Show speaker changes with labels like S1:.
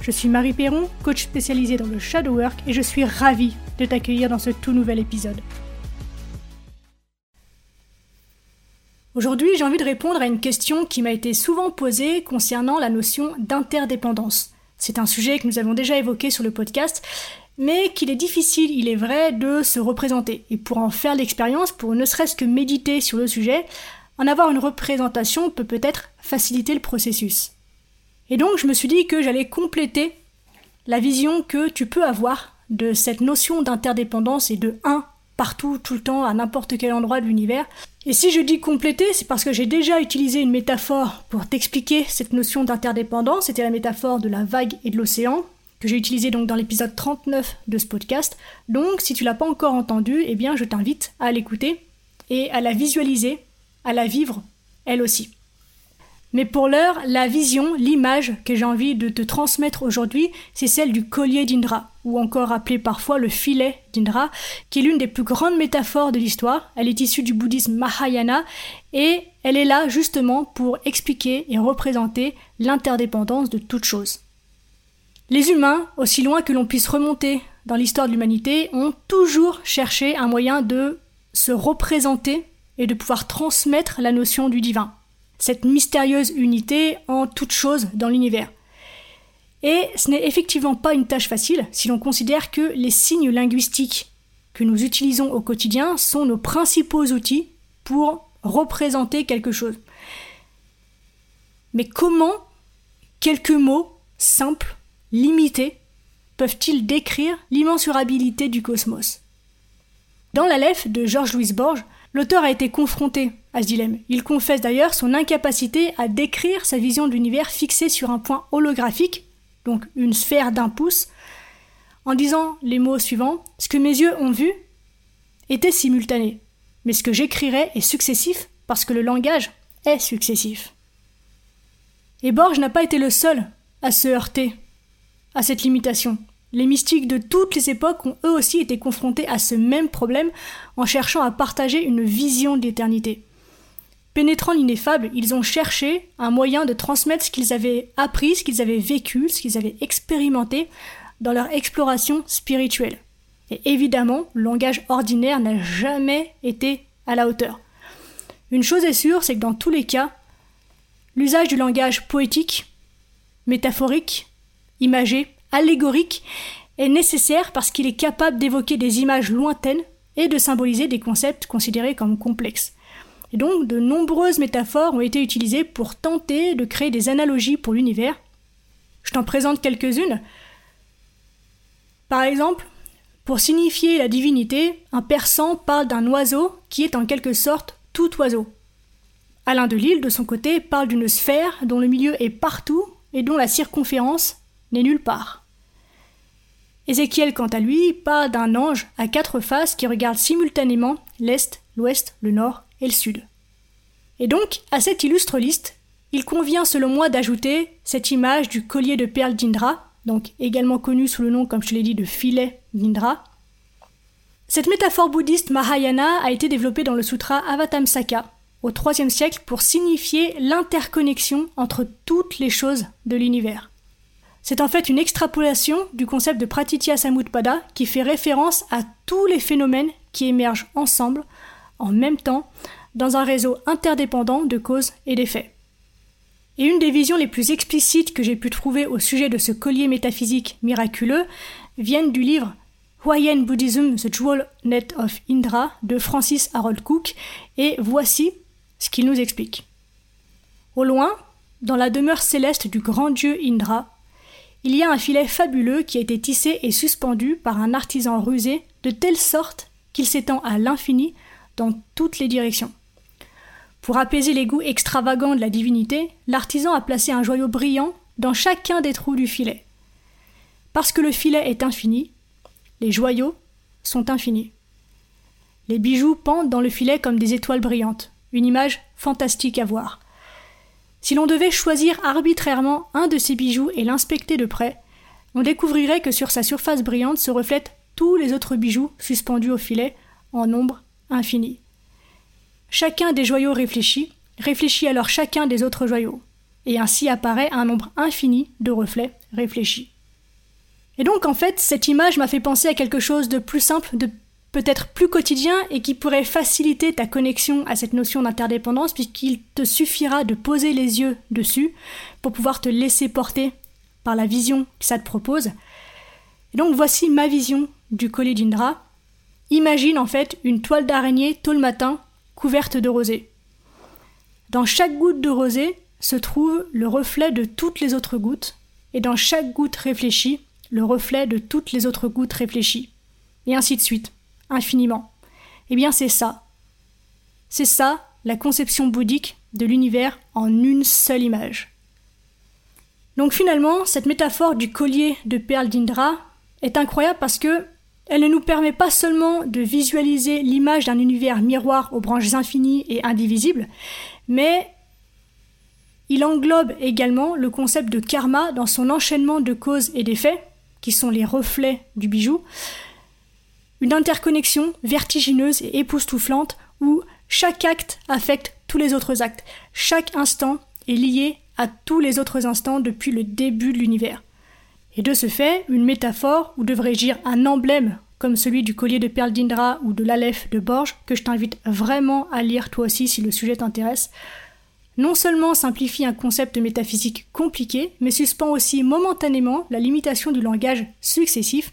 S1: Je suis Marie Perron, coach spécialisée dans le shadow work et je suis ravie de t'accueillir dans ce tout nouvel épisode. Aujourd'hui, j'ai envie de répondre à une question qui m'a été souvent posée concernant la notion d'interdépendance. C'est un sujet que nous avons déjà évoqué sur le podcast, mais qu'il est difficile, il est vrai, de se représenter. Et pour en faire l'expérience, pour ne serait-ce que méditer sur le sujet, en avoir une représentation peut peut-être faciliter le processus. Et donc je me suis dit que j'allais compléter la vision que tu peux avoir de cette notion d'interdépendance et de un partout, tout le temps, à n'importe quel endroit de l'univers. Et si je dis compléter, c'est parce que j'ai déjà utilisé une métaphore pour t'expliquer cette notion d'interdépendance. C'était la métaphore de la vague et de l'océan, que j'ai utilisée donc dans l'épisode 39 de ce podcast. Donc, si tu l'as pas encore entendu, eh bien, je t'invite à l'écouter et à la visualiser, à la vivre, elle aussi. Mais pour l'heure, la vision, l'image que j'ai envie de te transmettre aujourd'hui, c'est celle du collier d'Indra, ou encore appelé parfois le filet d'Indra, qui est l'une des plus grandes métaphores de l'histoire. Elle est issue du bouddhisme Mahayana et elle est là justement pour expliquer et représenter l'interdépendance de toute chose. Les humains, aussi loin que l'on puisse remonter dans l'histoire de l'humanité, ont toujours cherché un moyen de se représenter et de pouvoir transmettre la notion du divin cette mystérieuse unité en toute chose dans l'univers. Et ce n'est effectivement pas une tâche facile si l'on considère que les signes linguistiques que nous utilisons au quotidien sont nos principaux outils pour représenter quelque chose. Mais comment quelques mots simples, limités, peuvent-ils décrire l'immensurabilité du cosmos? Dans la Lettre de Georges Louis Borges, L'auteur a été confronté à ce dilemme. Il confesse d'ailleurs son incapacité à décrire sa vision de l'univers fixée sur un point holographique, donc une sphère d'un pouce, en disant les mots suivants Ce que mes yeux ont vu était simultané, mais ce que j'écrirai est successif parce que le langage est successif. Et Borges n'a pas été le seul à se heurter à cette limitation. Les mystiques de toutes les époques ont eux aussi été confrontés à ce même problème en cherchant à partager une vision de l'éternité. Pénétrant l'ineffable, ils ont cherché un moyen de transmettre ce qu'ils avaient appris, ce qu'ils avaient vécu, ce qu'ils avaient expérimenté dans leur exploration spirituelle. Et évidemment, le langage ordinaire n'a jamais été à la hauteur. Une chose est sûre, c'est que dans tous les cas, l'usage du langage poétique, métaphorique, imagé, allégorique est nécessaire parce qu'il est capable d'évoquer des images lointaines et de symboliser des concepts considérés comme complexes. Et donc de nombreuses métaphores ont été utilisées pour tenter de créer des analogies pour l'univers. Je t'en présente quelques-unes. Par exemple, pour signifier la divinité, un persan parle d'un oiseau qui est en quelque sorte tout oiseau. Alain de Lille, de son côté, parle d'une sphère dont le milieu est partout et dont la circonférence n'est nulle part. Ézéchiel, quant à lui, parle d'un ange à quatre faces qui regarde simultanément l'Est, l'Ouest, le Nord et le Sud. Et donc, à cette illustre liste, il convient selon moi d'ajouter cette image du collier de perles d'Indra, donc également connu sous le nom, comme je l'ai dit, de filet d'Indra. Cette métaphore bouddhiste Mahayana a été développée dans le sutra Avatamsaka au IIIe siècle pour signifier l'interconnexion entre toutes les choses de l'univers. C'est en fait une extrapolation du concept de Pratitya Samutpada qui fait référence à tous les phénomènes qui émergent ensemble, en même temps, dans un réseau interdépendant de causes et d'effets. Et une des visions les plus explicites que j'ai pu trouver au sujet de ce collier métaphysique miraculeux viennent du livre Hawaiian Buddhism, The Jewel Net of Indra de Francis Harold Cook, et voici ce qu'il nous explique. Au loin, dans la demeure céleste du grand dieu Indra, il y a un filet fabuleux qui a été tissé et suspendu par un artisan rusé de telle sorte qu'il s'étend à l'infini dans toutes les directions. Pour apaiser les goûts extravagants de la divinité, l'artisan a placé un joyau brillant dans chacun des trous du filet. Parce que le filet est infini, les joyaux sont infinis. Les bijoux pendent dans le filet comme des étoiles brillantes. Une image fantastique à voir. Si l'on devait choisir arbitrairement un de ces bijoux et l'inspecter de près, on découvrirait que sur sa surface brillante se reflètent tous les autres bijoux suspendus au filet en nombre infini. Chacun des joyaux réfléchis réfléchit alors chacun des autres joyaux, et ainsi apparaît un nombre infini de reflets réfléchis. Et donc en fait, cette image m'a fait penser à quelque chose de plus simple, de peut-être plus quotidien et qui pourrait faciliter ta connexion à cette notion d'interdépendance puisqu'il te suffira de poser les yeux dessus pour pouvoir te laisser porter par la vision que ça te propose. Et donc voici ma vision du collier d'Indra. Imagine en fait une toile d'araignée tôt le matin couverte de rosée. Dans chaque goutte de rosée se trouve le reflet de toutes les autres gouttes, et dans chaque goutte réfléchie, le reflet de toutes les autres gouttes réfléchies. Et ainsi de suite infiniment. Eh bien c'est ça. C'est ça la conception bouddhique de l'univers en une seule image. Donc finalement, cette métaphore du collier de perles d'Indra est incroyable parce que elle ne nous permet pas seulement de visualiser l'image d'un univers miroir aux branches infinies et indivisibles, mais il englobe également le concept de karma dans son enchaînement de causes et d'effets, qui sont les reflets du bijou, une interconnexion vertigineuse et époustouflante où chaque acte affecte tous les autres actes. Chaque instant est lié à tous les autres instants depuis le début de l'univers. Et de ce fait, une métaphore, ou devrais-je dire un emblème, comme celui du collier de perles d'Indra ou de l'Aleph de Borges, que je t'invite vraiment à lire toi aussi si le sujet t'intéresse, non seulement simplifie un concept métaphysique compliqué, mais suspend aussi momentanément la limitation du langage successif